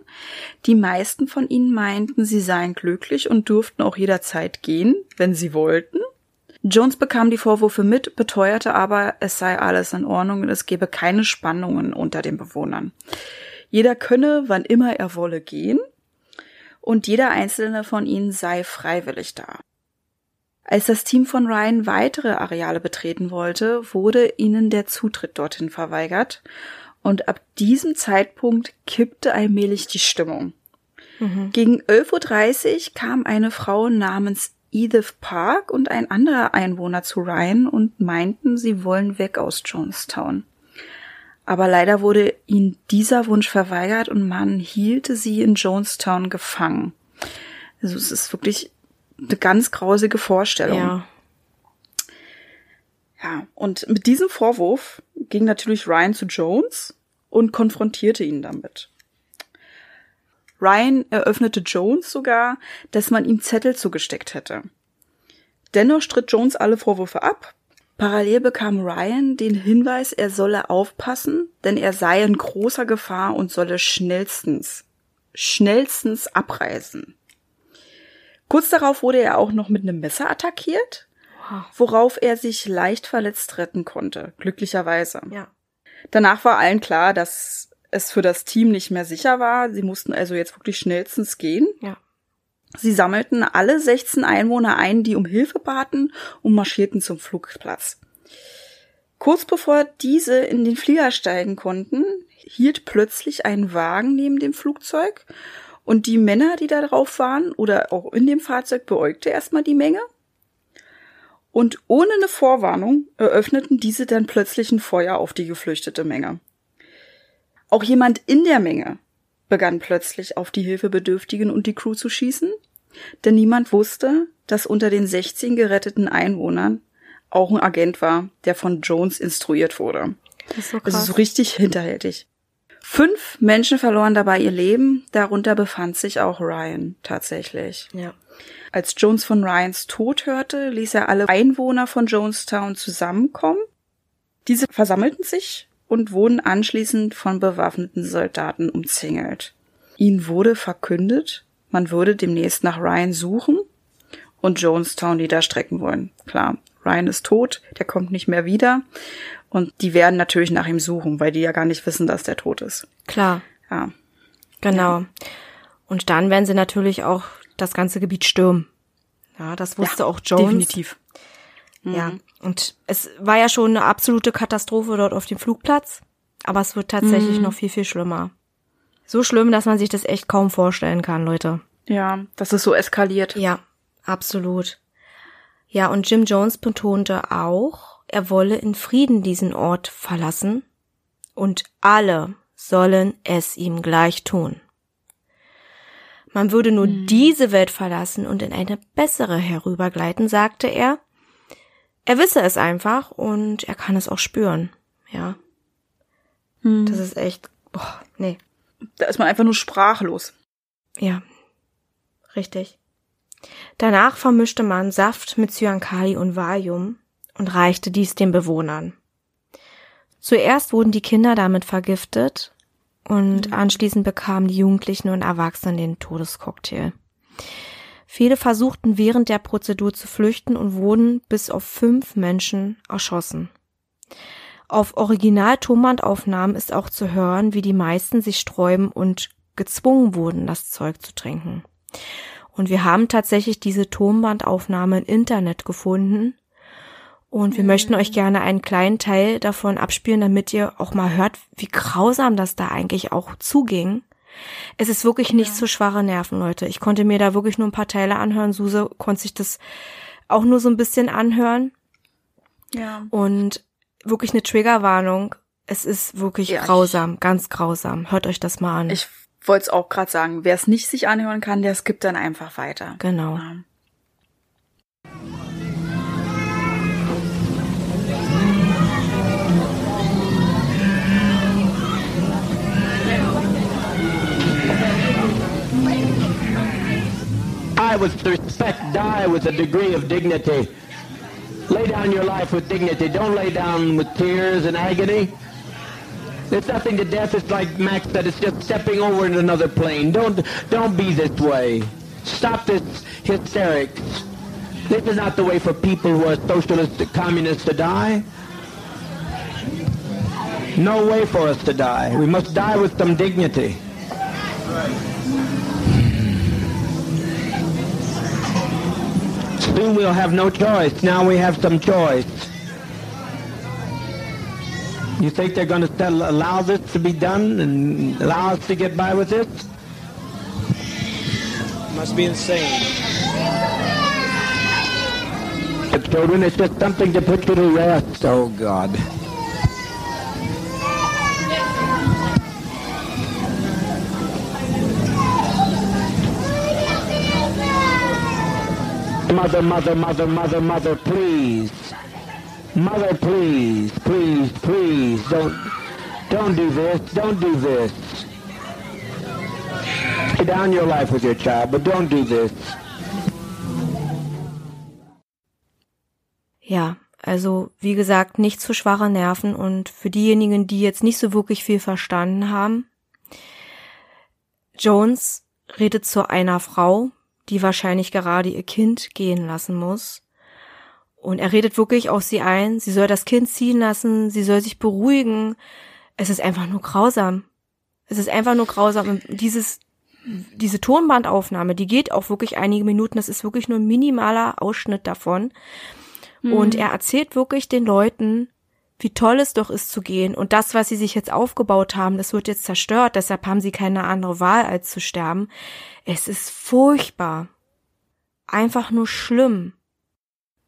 Die meisten von ihnen meinten, sie seien glücklich und dürften auch jederzeit gehen, wenn sie wollten. Jones bekam die Vorwürfe mit, beteuerte aber, es sei alles in Ordnung und es gebe keine Spannungen unter den Bewohnern. Jeder könne, wann immer er wolle, gehen und jeder einzelne von ihnen sei freiwillig da. Als das Team von Ryan weitere Areale betreten wollte, wurde ihnen der Zutritt dorthin verweigert und ab diesem Zeitpunkt kippte allmählich die Stimmung. Mhm. Gegen 11.30 Uhr kam eine Frau namens Edith Park und ein anderer Einwohner zu Ryan und meinten, sie wollen weg aus Jonestown. Aber leider wurde ihnen dieser Wunsch verweigert und man hielte sie in Jonestown gefangen. Also es ist wirklich eine ganz grausige Vorstellung. Ja. Ja, und mit diesem Vorwurf ging natürlich Ryan zu Jones und konfrontierte ihn damit. Ryan eröffnete Jones sogar, dass man ihm Zettel zugesteckt hätte. Dennoch stritt Jones alle Vorwürfe ab. Parallel bekam Ryan den Hinweis, er solle aufpassen, denn er sei in großer Gefahr und solle schnellstens, schnellstens abreisen. Kurz darauf wurde er auch noch mit einem Messer attackiert, worauf er sich leicht verletzt retten konnte, glücklicherweise. Ja. Danach war allen klar, dass es für das Team nicht mehr sicher war. Sie mussten also jetzt wirklich schnellstens gehen. Ja. Sie sammelten alle 16 Einwohner ein, die um Hilfe baten und marschierten zum Flugplatz. Kurz bevor diese in den Flieger steigen konnten, hielt plötzlich ein Wagen neben dem Flugzeug und die Männer, die da drauf waren oder auch in dem Fahrzeug, beäugte erstmal die Menge. Und ohne eine Vorwarnung eröffneten diese dann plötzlich ein Feuer auf die geflüchtete Menge. Auch jemand in der Menge begann plötzlich auf die Hilfebedürftigen und die Crew zu schießen, denn niemand wusste, dass unter den 16 geretteten Einwohnern auch ein Agent war, der von Jones instruiert wurde. Das ist so krass. Also so richtig hinterhältig. Fünf Menschen verloren dabei ihr Leben, darunter befand sich auch Ryan tatsächlich. ja. Als Jones von Ryans Tod hörte, ließ er alle Einwohner von Jonestown zusammenkommen. Diese versammelten sich und wurden anschließend von bewaffneten Soldaten umzingelt. Ihnen wurde verkündet, man würde demnächst nach Ryan suchen und Jonestown niederstrecken wollen. Klar, Ryan ist tot, der kommt nicht mehr wieder und die werden natürlich nach ihm suchen, weil die ja gar nicht wissen, dass der tot ist. Klar, Ja, genau. Und dann werden sie natürlich auch das ganze Gebiet stürmen. Ja, das wusste auch Jones. definitiv. Ja, und es war ja schon eine absolute Katastrophe dort auf dem Flugplatz, aber es wird tatsächlich noch viel, viel schlimmer. So schlimm, dass man sich das echt kaum vorstellen kann, Leute. Ja, das ist so eskaliert. Ja, absolut. Ja, und Jim Jones betonte auch, er wolle in Frieden diesen Ort verlassen und alle sollen es ihm gleich tun. Man würde nur diese Welt verlassen und in eine bessere herübergleiten, sagte er. Er wisse es einfach und er kann es auch spüren. Ja. Das ist echt, boah, nee. Da ist man einfach nur sprachlos. Ja, richtig. Danach vermischte man Saft mit Cyankali und Valium und reichte dies den Bewohnern. Zuerst wurden die Kinder damit vergiftet und anschließend bekamen die Jugendlichen und Erwachsenen den Todescocktail. Viele versuchten während der Prozedur zu flüchten und wurden bis auf fünf Menschen erschossen. Auf Original-Tonbandaufnahmen ist auch zu hören, wie die meisten sich sträuben und gezwungen wurden, das Zeug zu trinken. Und wir haben tatsächlich diese Tonbandaufnahme im Internet gefunden. Und wir möchten euch gerne einen kleinen Teil davon abspielen, damit ihr auch mal hört, wie grausam das da eigentlich auch zuging. Es ist wirklich nicht so schwache Nerven, Leute. Ich konnte mir da wirklich nur ein paar Teile anhören. Suse konnte sich das auch nur so ein bisschen anhören. Ja. Und wirklich eine Triggerwarnung. Es ist wirklich Ja, ich- grausam, ganz grausam. Hört euch das mal an. Ich wollte es auch gerade sagen, wer es nicht sich anhören kann, der skippt dann einfach weiter. genau. Ja. Die with respect, die with a degree of dignity. Lay down your life with dignity. Don't lay down with tears and agony. There's nothing to death. It's like Max said. It's just stepping over into another plane. Don't don't be this way. Stop this hysterics. This is not the way for people who are socialist, communists to die. No way for us to die. We must die with some dignity. Soon we'll have no choice. Now we have some choice. You think they're going to allow this to be done and allow us to get by with this? Must be insane. Children, it's just something to put you to rest. Oh, God. Mother, mother, mother, mother, mother, please. Mother, please, please, please, don't, don't do this, don't do this. Lay down your life with your child, but don't do this. Ja, also wie gesagt, nicht zu schwache Nerven und für diejenigen, die jetzt nicht so wirklich viel verstanden haben, Jones redet zu einer Frau, die wahrscheinlich gerade ihr Kind gehen lassen muss. Und er redet wirklich auf sie ein, sie soll das Kind ziehen lassen, sie soll sich beruhigen. Es ist einfach nur grausam. Es ist einfach nur grausam. Und dieses, diese Tonbandaufnahme, die geht auch wirklich einige Minuten. Das ist wirklich nur ein minimaler Ausschnitt davon. Und er erzählt wirklich den Leuten, wie toll es doch ist zu gehen. Und das, was sie sich jetzt aufgebaut haben, das wird jetzt zerstört. Deshalb haben sie keine andere Wahl, als zu sterben. Es ist furchtbar. Einfach nur schlimm.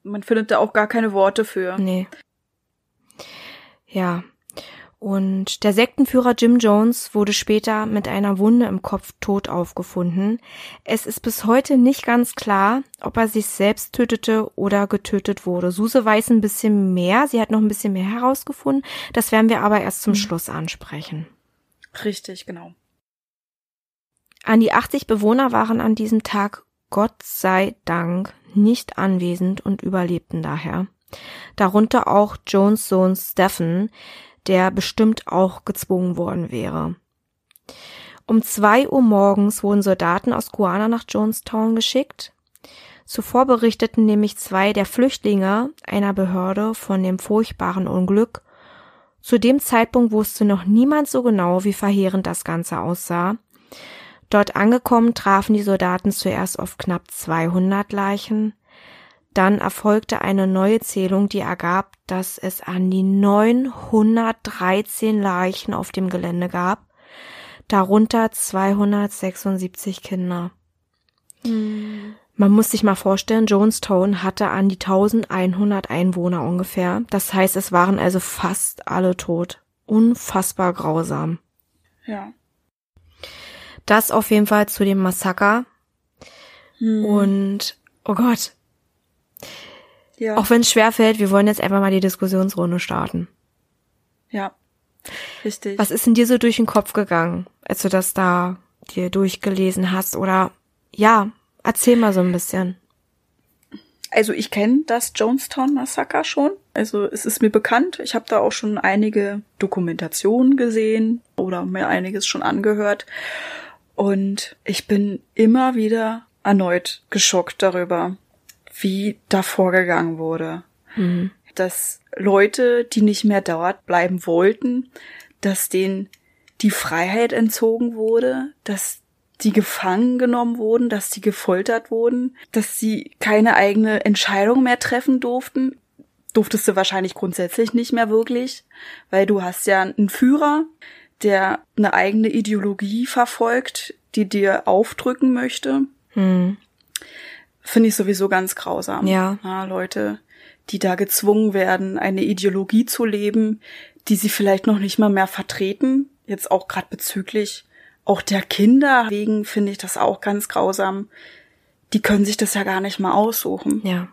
Man findet da auch gar keine Worte für. Nee. Ja. Und der Sektenführer Jim Jones wurde später mit einer Wunde im Kopf tot aufgefunden. Es ist bis heute nicht ganz klar, ob er sich selbst tötete oder getötet wurde. Suse weiß ein bisschen mehr, sie hat noch ein bisschen mehr herausgefunden. Das werden wir aber erst zum Schluss ansprechen. Richtig, genau. An die 80 Bewohner waren an diesem Tag Gott sei Dank nicht anwesend und überlebten daher. Darunter auch Jones Sohn Stephen, der bestimmt auch gezwungen worden wäre. Um zwei Uhr morgens wurden Soldaten aus Guana nach Jonestown geschickt. Zuvor berichteten nämlich zwei der Flüchtlinge einer Behörde von dem furchtbaren Unglück. Zu dem Zeitpunkt wusste noch niemand so genau, wie verheerend das Ganze aussah. Dort angekommen trafen die Soldaten zuerst auf knapp 200 Leichen. Dann erfolgte eine neue Zählung, die ergab, dass es an die 913 Leichen auf dem Gelände gab, darunter 276 Kinder. Hm. Man muss sich mal vorstellen, Jonestown hatte an die 1100 Einwohner ungefähr. Das heißt, es waren also fast alle tot. Unfassbar grausam. Ja. Das auf jeden Fall zu dem Massaker. Hm. Und, oh Gott, ja. auch wenn es schwer fällt, wir wollen jetzt einfach mal die Diskussionsrunde starten. ja. Richtig. Was ist denn dir so durch den Kopf gegangen, als du das da dir durchgelesen hast? Oder ja, erzähl mal so ein bisschen. Also ich kenne das Jonestown Massaker schon. Also es ist mir bekannt. Ich habe da auch schon einige Dokumentationen gesehen oder mir einiges schon angehört. Und ich bin immer wieder erneut geschockt darüber, wie da vorgegangen wurde. Mhm. Dass Leute, die nicht mehr dort bleiben wollten, dass denen die Freiheit entzogen wurde, dass die gefangen genommen wurden, dass die gefoltert wurden, dass sie keine eigene Entscheidung mehr treffen durften. Durftest du wahrscheinlich grundsätzlich nicht mehr wirklich, weil du hast ja einen Führer, der eine eigene Ideologie verfolgt, die dir aufdrücken möchte. Hm. Finde ich sowieso ganz grausam. Ja. Leute, die da gezwungen werden, eine Ideologie zu leben, die sie vielleicht noch nicht mal mehr vertreten. Jetzt auch gerade bezüglich auch der Kinder wegen finde ich das auch ganz grausam. Die können sich das ja gar nicht mal aussuchen. Ja.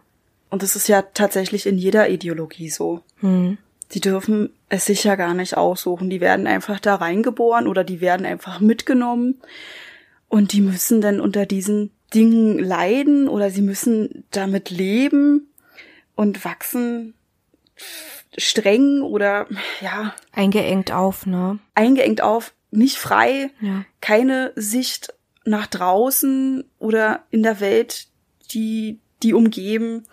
Und das ist ja tatsächlich in jeder Ideologie so. Hm. Die dürfen es sich ja gar nicht aussuchen. Die werden einfach da reingeboren oder die werden einfach mitgenommen. Und die müssen dann unter diesen Dingen leiden oder sie müssen damit leben und wachsen streng oder ja Eingeengt auf, ne? eingeengt auf, nicht frei, Ja. keine Sicht nach draußen oder in der Welt, die die umgeben.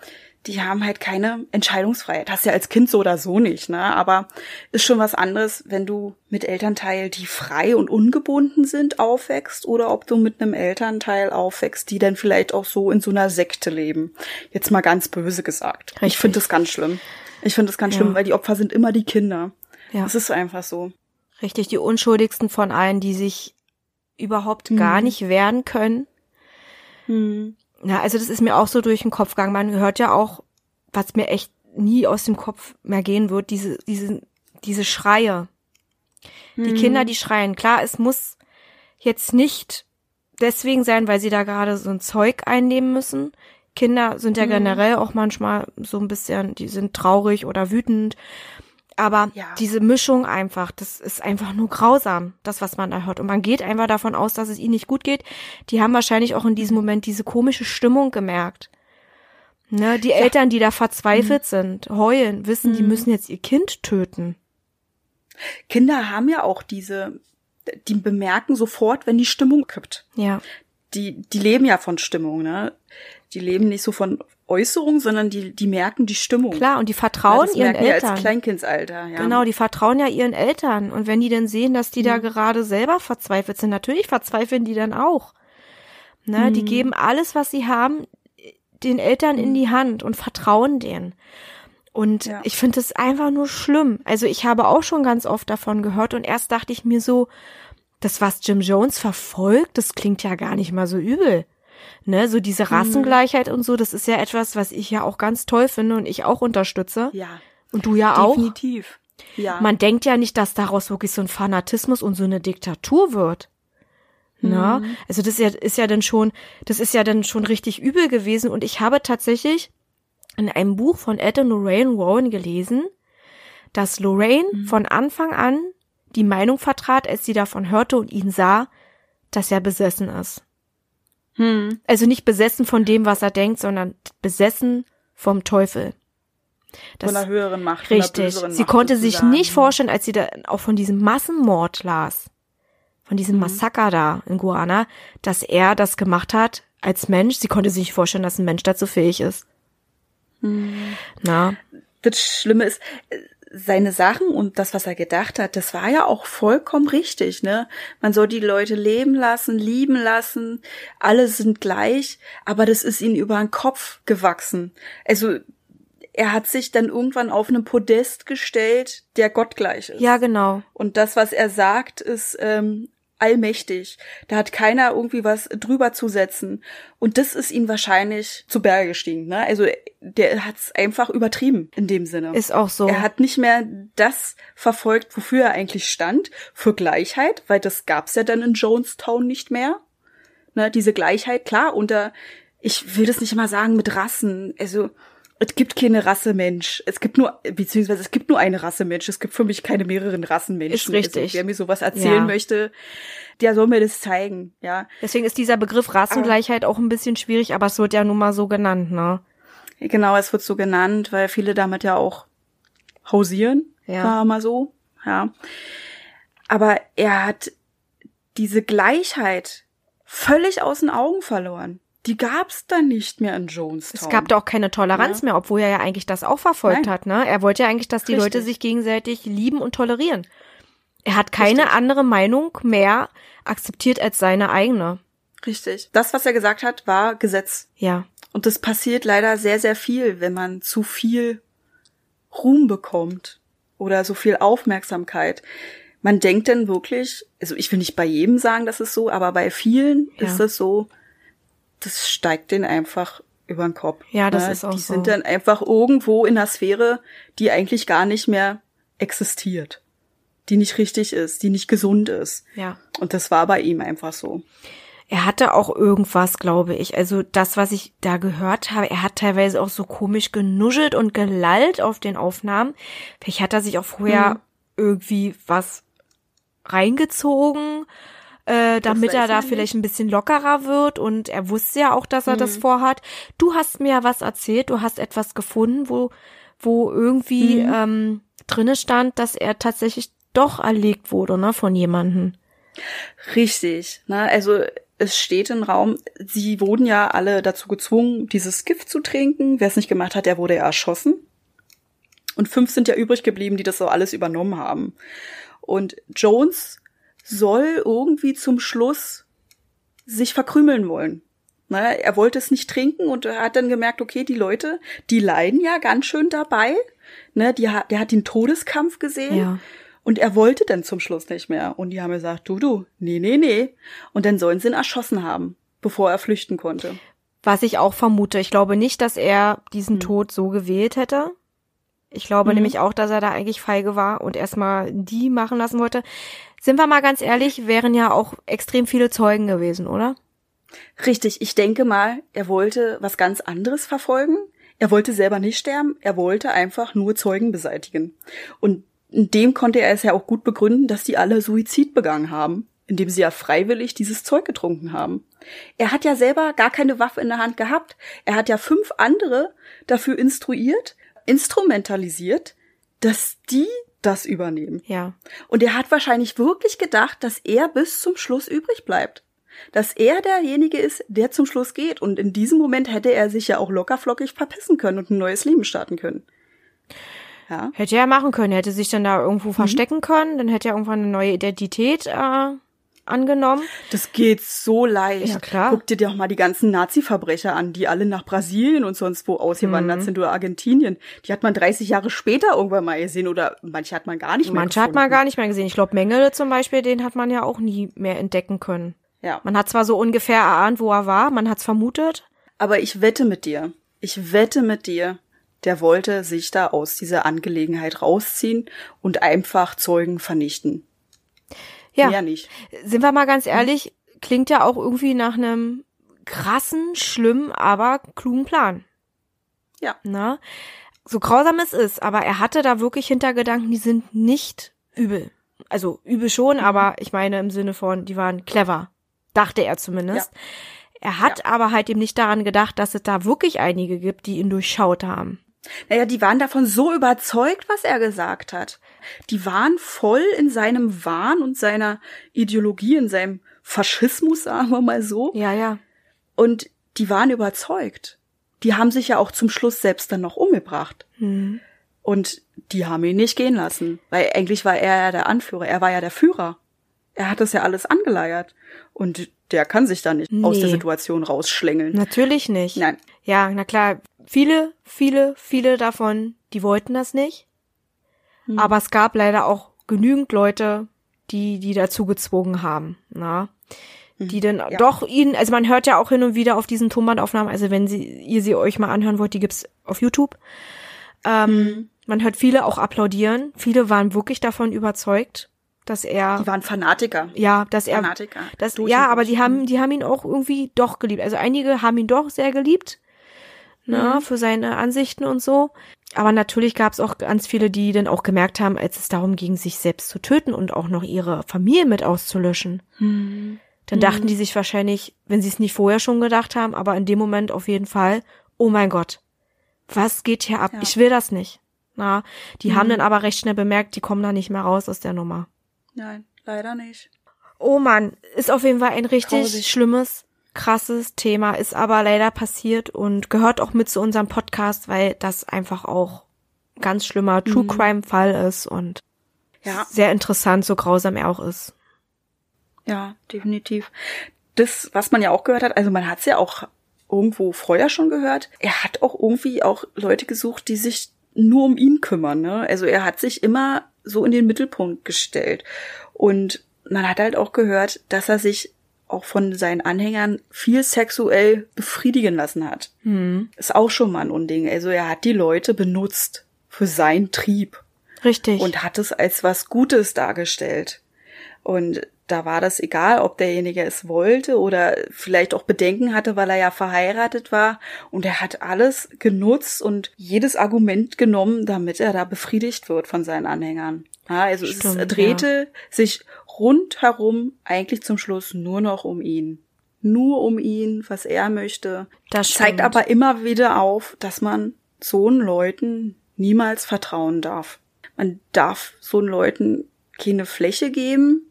Die haben halt keine Entscheidungsfreiheit. Hast ja als Kind so oder so nicht, ne? Aber ist schon was anderes, wenn du mit Elternteil, die frei und ungebunden sind, aufwächst oder ob du mit einem Elternteil aufwächst, die dann vielleicht auch so in so einer Sekte leben. Jetzt mal ganz böse gesagt. Ich Richtig. finde das ganz schlimm. Ich finde das ganz Ja. schlimm, weil die Opfer sind immer die Kinder. Ja. Das ist einfach so. Richtig, die unschuldigsten von allen, die sich überhaupt gar Mhm. nicht wehren können. Ja, also das ist mir auch so durch den Kopf gegangen. Man hört ja auch, was mir echt nie aus dem Kopf mehr gehen wird, diese, diese, diese Schreie. Die Mhm. Kinder, die schreien. Klar, es muss jetzt nicht deswegen sein, weil sie da gerade so ein Zeug einnehmen müssen. Kinder sind ja Mhm. generell auch manchmal so ein bisschen, die sind traurig oder wütend. Aber Ja. diese Mischung einfach, das ist einfach nur grausam, das, was man da hört. Und man geht einfach davon aus, dass es ihnen nicht gut geht. Die haben wahrscheinlich auch in diesem Moment diese komische Stimmung gemerkt. Ne, die Eltern, die da verzweifelt Mhm. sind, heulen, wissen, die müssen jetzt ihr Kind töten. Kinder haben ja auch diese, die bemerken sofort, wenn die Stimmung kippt. Ja, Die, die leben ja von Stimmung, ne? Die leben nicht so von Äußerung, sondern die, die merken die Stimmung. klar, und die Ja, vertrauen das ihren Eltern. als Kleinkindsalter, ja. Genau, die vertrauen ja ihren Eltern. Und wenn die dann sehen, dass die Mhm. da gerade selber verzweifelt sind, natürlich verzweifeln die dann auch. Ne, die Mhm. geben alles, was sie haben, den Eltern in die Hand und vertrauen denen. Und Ja. ich finde es einfach nur schlimm. Also ich habe auch schon ganz oft davon gehört und erst dachte ich mir so, das, was Jim Jones verfolgt, das klingt ja gar nicht mal so übel. Ne, so Mhm. diese Rassengleichheit und so, das ist ja etwas, was ich ja auch ganz toll finde und ich auch unterstütze. Ja, Und du ja auch. definitiv. Ja. Man denkt ja nicht, dass daraus wirklich so ein Fanatismus und so eine Diktatur wird. Na, Mhm. also das ist ja, ist ja dann schon, das ist ja dann schon richtig übel gewesen. Und ich habe tatsächlich in einem Buch von Ed und Lorraine Warren gelesen, dass Lorraine Mhm. von Anfang an die Meinung vertrat, als sie davon hörte und ihn sah, dass er besessen ist. Hm. Also nicht besessen von dem, was er denkt, sondern besessen vom Teufel. Das, von einer höheren Macht. richtig. Sie Macht konnte sich nicht vorstellen, als sie da auch von diesem Massenmord las, von Mhm. diesem Massaker da in Guana, dass er das gemacht hat als Mensch. Sie konnte sich nicht vorstellen, dass ein Mensch dazu fähig ist. Mhm. Na, Das Schlimme ist, seine Sachen und das, was er gedacht hat, das war ja auch vollkommen richtig, ne? Man soll die Leute leben lassen, lieben lassen, alle sind gleich, aber das ist ihm über den Kopf gewachsen. Also, er hat sich dann irgendwann auf einen Podest gestellt, der gottgleich ist. ja, genau. Und das, was er sagt, ist ähm, allmächtig. Da hat keiner irgendwie was drüber zu setzen. Und das ist ihm wahrscheinlich zu Berge gestiegen. Ne? Also der hat es einfach übertrieben in dem Sinne. Ist auch so. Er hat nicht mehr das verfolgt, wofür er eigentlich stand, für Gleichheit, weil das gab's ja dann in Jonestown nicht mehr. Ne, diese Gleichheit, klar, unter, ich will das nicht immer sagen mit Rassen, also es gibt keine Rasse Mensch. Es gibt nur, beziehungsweise es gibt nur eine Rasse Mensch. Es gibt für mich keine mehreren Rassen Menschen. Ist richtig. Also, wer mir sowas erzählen Ja. möchte, der soll mir das zeigen, ja. Deswegen ist dieser Begriff Rassengleichheit auch ein bisschen schwierig, aber es wird ja nun mal so genannt, ne? Genau, es wird so genannt, weil viele damit ja auch hausieren, Ja. wir mal so, ja. Aber er hat diese Gleichheit völlig aus den Augen verloren. Die gab's dann nicht mehr in Jonestown. Es gab da auch keine Toleranz mehr, obwohl er ja eigentlich das auch verfolgt Nein. hat, ne? Er wollte ja eigentlich, dass die Richtig. Leute sich gegenseitig lieben und tolerieren. Er hat keine Richtig. andere Meinung mehr akzeptiert als seine eigene. Richtig. Das, was er gesagt hat, war Gesetz. Ja. Und das passiert leider sehr, sehr viel, wenn man zu viel Ruhm bekommt oder so viel Aufmerksamkeit. Man denkt dann wirklich, also ich will nicht bei jedem sagen, das ist so, aber bei vielen Ja. ist es so, das steigt denen einfach über den Kopf. Ja, das Ne? ist auch Die so. sind dann einfach irgendwo in einer Sphäre, die eigentlich gar nicht mehr existiert. Die nicht richtig ist, die nicht gesund ist. Ja. Und das war bei ihm einfach so. Er hatte auch irgendwas, glaube ich. Also das, was ich da gehört habe, er hat teilweise auch so komisch genuschelt und gelallt auf den Aufnahmen. Vielleicht hat er sich auch vorher Mhm. irgendwie was reingezogen, äh, damit er da vielleicht ein bisschen lockerer wird. Und er wusste ja auch, dass er Mhm. das vorhat. Du hast mir ja was erzählt, du hast etwas gefunden, wo, wo irgendwie Mhm. ähm, drinne stand, dass er tatsächlich doch erlegt wurde, ne, von jemandem. Richtig. Ne? Also es steht im Raum, sie wurden ja alle dazu gezwungen, dieses Gift zu trinken. Wer es nicht gemacht hat, der wurde erschossen. Und fünf sind ja übrig geblieben, die das so alles übernommen haben. Und Jones soll irgendwie zum Schluss sich verkrümeln wollen. Ne, er wollte es nicht trinken und er hat dann gemerkt, okay, die Leute, die leiden ja ganz schön dabei. Ne, die, der hat den Todeskampf gesehen. Ja. Und er wollte dann zum Schluss nicht mehr. Und die haben gesagt, du, du, nee, nee, nee. Und dann sollen sie ihn erschossen haben, bevor er flüchten konnte. Was ich auch vermute. Ich glaube nicht, dass er diesen Tod so gewählt hätte. Ich glaube Mhm. nämlich auch, dass er da eigentlich feige war und erstmal die machen lassen wollte. Sind wir mal ganz ehrlich, wären ja auch extrem viele Zeugen gewesen, oder? Richtig, ich denke mal, er wollte was ganz anderes verfolgen. Er wollte selber nicht sterben, er wollte einfach nur Zeugen beseitigen. Und dem konnte er es ja auch gut begründen, dass die alle Suizid begangen haben, indem sie ja freiwillig dieses Zeug getrunken haben. Er hat ja selber gar keine Waffe in der Hand gehabt. Er hat ja fünf andere dafür instruiert, instrumentalisiert, dass die das übernehmen. Ja. Und er hat wahrscheinlich wirklich gedacht, dass er bis zum Schluss übrig bleibt. Dass er derjenige ist, der zum Schluss geht. Und in diesem Moment hätte er sich ja auch lockerflockig verpissen können und ein neues Leben starten können. Ja. Hätte er machen können. Er hätte sich dann da Mhm. irgendwo verstecken können. Dann hätte er irgendwann eine neue Identität äh, angenommen. Das geht so leicht. Ja, klar. Guck dir doch mal die ganzen Nazi-Verbrecher an, die alle nach Brasilien und sonst wo ausgewandert Mhm. sind oder Argentinien. Die hat man 30 Jahre später irgendwann mal gesehen oder manche hat man gar nicht mehr Manche hat man gefunden. gar nicht mehr gesehen. Ich glaube, Mengele zum Beispiel, den hat man ja auch nie mehr entdecken können. Ja. Man hat zwar so ungefähr erahnt, wo er war, man hat's vermutet. Aber ich wette mit dir, ich wette mit dir, der wollte sich da aus dieser Angelegenheit rausziehen und einfach Zeugen vernichten. Ja. Mehr nicht. Sind wir mal ganz ehrlich, klingt ja auch irgendwie nach einem krassen, schlimmen, aber klugen Plan. Ja. Na? So grausam es ist, aber er hatte da wirklich Hintergedanken, die sind nicht übel. Also übel schon, aber ich meine im Sinne von, die waren clever. Dachte er zumindest. Er hat aber halt eben nicht daran gedacht, dass es da wirklich einige gibt, die ihn durchschaut haben. Naja, die waren davon so überzeugt, was er gesagt hat. Die waren voll in seinem Wahn und seiner Ideologie, in seinem Faschismus, sagen wir mal so. Ja, ja. Und die waren überzeugt. Die haben sich ja auch zum Schluss selbst dann noch umgebracht. Hm. Und die haben ihn nicht gehen lassen, weil eigentlich war er ja der Anführer, er war ja der Führer. Er hat das ja alles angeleiert. Und der kann sich da nicht aus der Nee. Situation rausschlängeln. Natürlich nicht. Nein. Ja, na klar, viele, viele, viele davon, die wollten das nicht. Hm. Aber es gab leider auch genügend Leute, die, die dazu gezwungen haben, na. Die dann Hm. Ja. doch ihnen, also man hört ja auch hin und wieder auf diesen Tonbandaufnahmen, also wenn sie, ihr sie euch mal anhören wollt, die gibt's auf YouTube. Ähm, Hm. Man hört viele auch applaudieren. Viele waren wirklich davon überzeugt, dass er Die waren Fanatiker. ja, dass er Fanatiker. das, Durch ja, aber die haben, die haben ihn auch irgendwie doch geliebt. Also einige haben ihn doch sehr geliebt, ne, für seine Ansichten und so. Aber natürlich gab es auch ganz viele, die dann auch gemerkt haben, als es darum ging, sich selbst zu töten und auch noch ihre Familie mit auszulöschen. Dann dachten die sich wahrscheinlich, wenn sie es nicht vorher schon gedacht haben, aber in dem Moment auf jeden Fall, oh mein Gott, was geht hier ab? Ja. Ich will das nicht. Na, die haben dann aber recht schnell bemerkt, die kommen da nicht mehr raus aus der Nummer. Nein, leider nicht. Oh Mann, ist auf jeden Fall ein richtig Grausig. schlimmes, krasses Thema, ist aber leider passiert und gehört auch mit zu unserem Podcast, weil das einfach auch ein ganz schlimmer True Crime Fall ist und Ja. sehr interessant, so grausam er auch ist. Ja, definitiv. Das, was man ja auch gehört hat, also man hat es ja auch irgendwo vorher schon gehört, er hat auch irgendwie auch Leute gesucht, die sich nur um ihn kümmern. Ne? Also er hat sich immer so in den Mittelpunkt gestellt. Und man hat halt auch gehört, dass er sich auch von seinen Anhängern viel sexuell befriedigen lassen hat. Ist auch schon mal ein Unding. Also er hat die Leute benutzt für seinen Trieb Richtig. und hat es als was Gutes dargestellt. Und da war das egal, ob derjenige es wollte oder vielleicht auch Bedenken hatte, weil er ja verheiratet war. Und er hat alles genutzt und jedes Argument genommen, damit er da befriedigt wird von seinen Anhängern. Ja, also Stimmt, es drehte sich rundherum eigentlich zum Schluss nur noch um ihn. Nur um ihn, was er möchte. Das zeigt aber immer wieder auf, dass man so einen Leuten niemals vertrauen darf. Man darf so einen Leuten keine Fläche geben.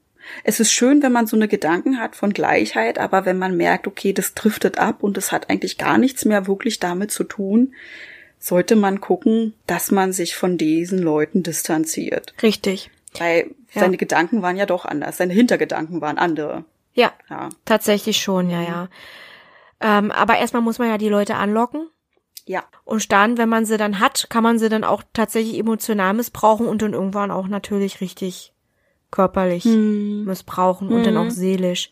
Es ist schön, wenn man so eine Gedanken hat von Gleichheit, aber wenn man merkt, okay, das driftet ab und es hat eigentlich gar nichts mehr wirklich damit zu tun, sollte man gucken, dass man sich von diesen Leuten distanziert. Richtig. Weil Ja. seine Gedanken waren ja doch anders, seine Hintergedanken waren andere. Ja, Ja. tatsächlich schon, ja, ja. Ähm, aber erstmal muss man ja die Leute anlocken. Ja. Und dann, wenn man sie dann hat, kann man sie dann auch tatsächlich emotional missbrauchen und dann irgendwann auch natürlich richtig körperlich missbrauchen und dann auch seelisch.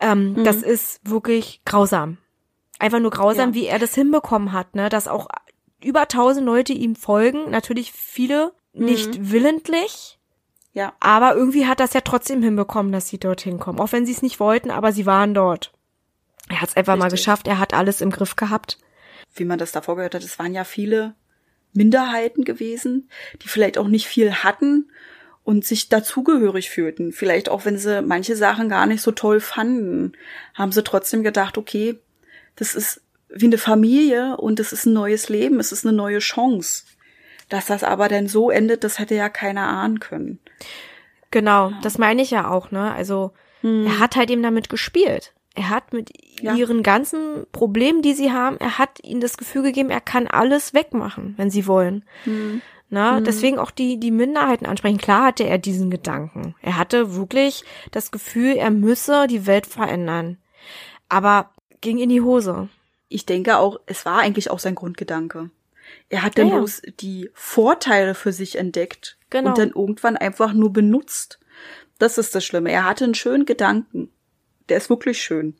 Ähm, Das ist wirklich grausam. Einfach nur grausam, Ja. wie er das hinbekommen hat, ne? Dass auch über tausend Leute ihm folgen, natürlich viele nicht willentlich, Ja. aber irgendwie hat das ja trotzdem hinbekommen, dass sie dorthin kommen. Auch wenn sie es nicht wollten, aber sie waren dort. Er hat es einfach mal Richtig. geschafft, er hat alles im Griff gehabt. wie man das davor gehört hat, es waren ja viele Minderheiten gewesen, die vielleicht auch nicht viel hatten und sich dazugehörig fühlten. Vielleicht auch, wenn sie manche Sachen gar nicht so toll fanden, haben sie trotzdem gedacht, okay, das ist wie eine Familie und es ist ein neues Leben, es ist eine neue Chance. Dass das aber dann so endet, das hätte ja keiner ahnen können. Genau, das meine ich ja auch, ne? Also er hat halt eben damit gespielt. Er hat mit Ja. ihren ganzen Problemen, die sie haben, er hat ihnen das Gefühl gegeben, er kann alles wegmachen, wenn sie wollen. Na, deswegen auch die, die Minderheiten ansprechen. Klar hatte er diesen Gedanken. Er hatte wirklich das Gefühl, er müsse die Welt verändern. Aber ging in die Hose. ich denke auch, es war eigentlich auch sein Grundgedanke. Er hat dann Ja, ja. bloß die Vorteile für sich entdeckt Genau. und dann irgendwann einfach nur benutzt. Das ist das Schlimme. Er hatte einen schönen Gedanken. Der ist wirklich schön.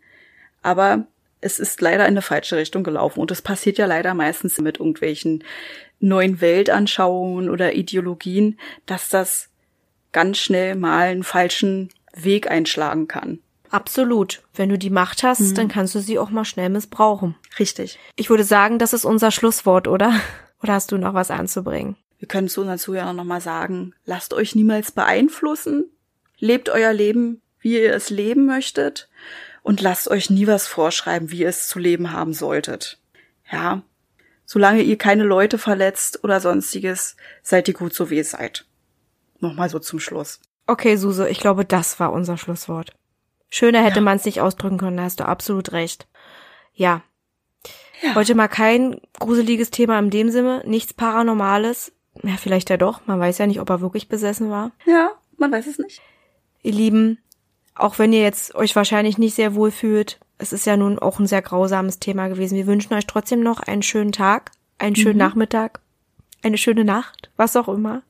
Aber es ist leider in eine falsche Richtung gelaufen. Und das passiert ja leider meistens mit irgendwelchen neuen Weltanschauungen oder Ideologien, dass das ganz schnell mal einen falschen Weg einschlagen kann. Absolut. Wenn du die Macht hast, mhm. dann kannst du sie auch mal schnell missbrauchen. Richtig. Ich würde sagen, das ist unser Schlusswort, oder? Oder hast du noch was anzubringen? Wir können zu unseren Zuhörern nochmal sagen, lasst euch niemals beeinflussen. Lebt euer Leben, wie ihr es leben möchtet. Und lasst euch nie was vorschreiben, wie ihr es zu leben haben solltet. Ja. Solange ihr keine Leute verletzt oder sonstiges, seid ihr gut so wie ihr seid. Nochmal so zum Schluss. Okay, Suse, ich glaube, das war unser Schlusswort. Schöner hätte ja. man es nicht ausdrücken können, da hast du absolut recht. Ja. ja. Heute mal kein gruseliges Thema in dem Sinne, nichts Paranormales. Ja, vielleicht ja doch. Man weiß ja nicht, ob er wirklich besessen war. Ja, man weiß es nicht. Ihr Lieben, auch wenn ihr jetzt euch wahrscheinlich nicht sehr wohl fühlt, es ist ja nun auch ein sehr grausames Thema gewesen. Wir wünschen euch trotzdem noch einen schönen Tag, einen schönen mhm. Nachmittag, eine schöne Nacht, was auch immer.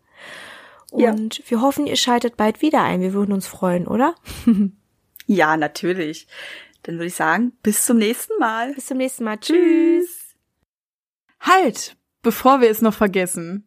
Und ja. wir hoffen, ihr schaltet bald wieder ein. Wir würden uns freuen, oder? ja, natürlich. Dann würde ich sagen, bis zum nächsten Mal. Bis zum nächsten Mal. Tschüss. Halt, bevor wir es noch vergessen.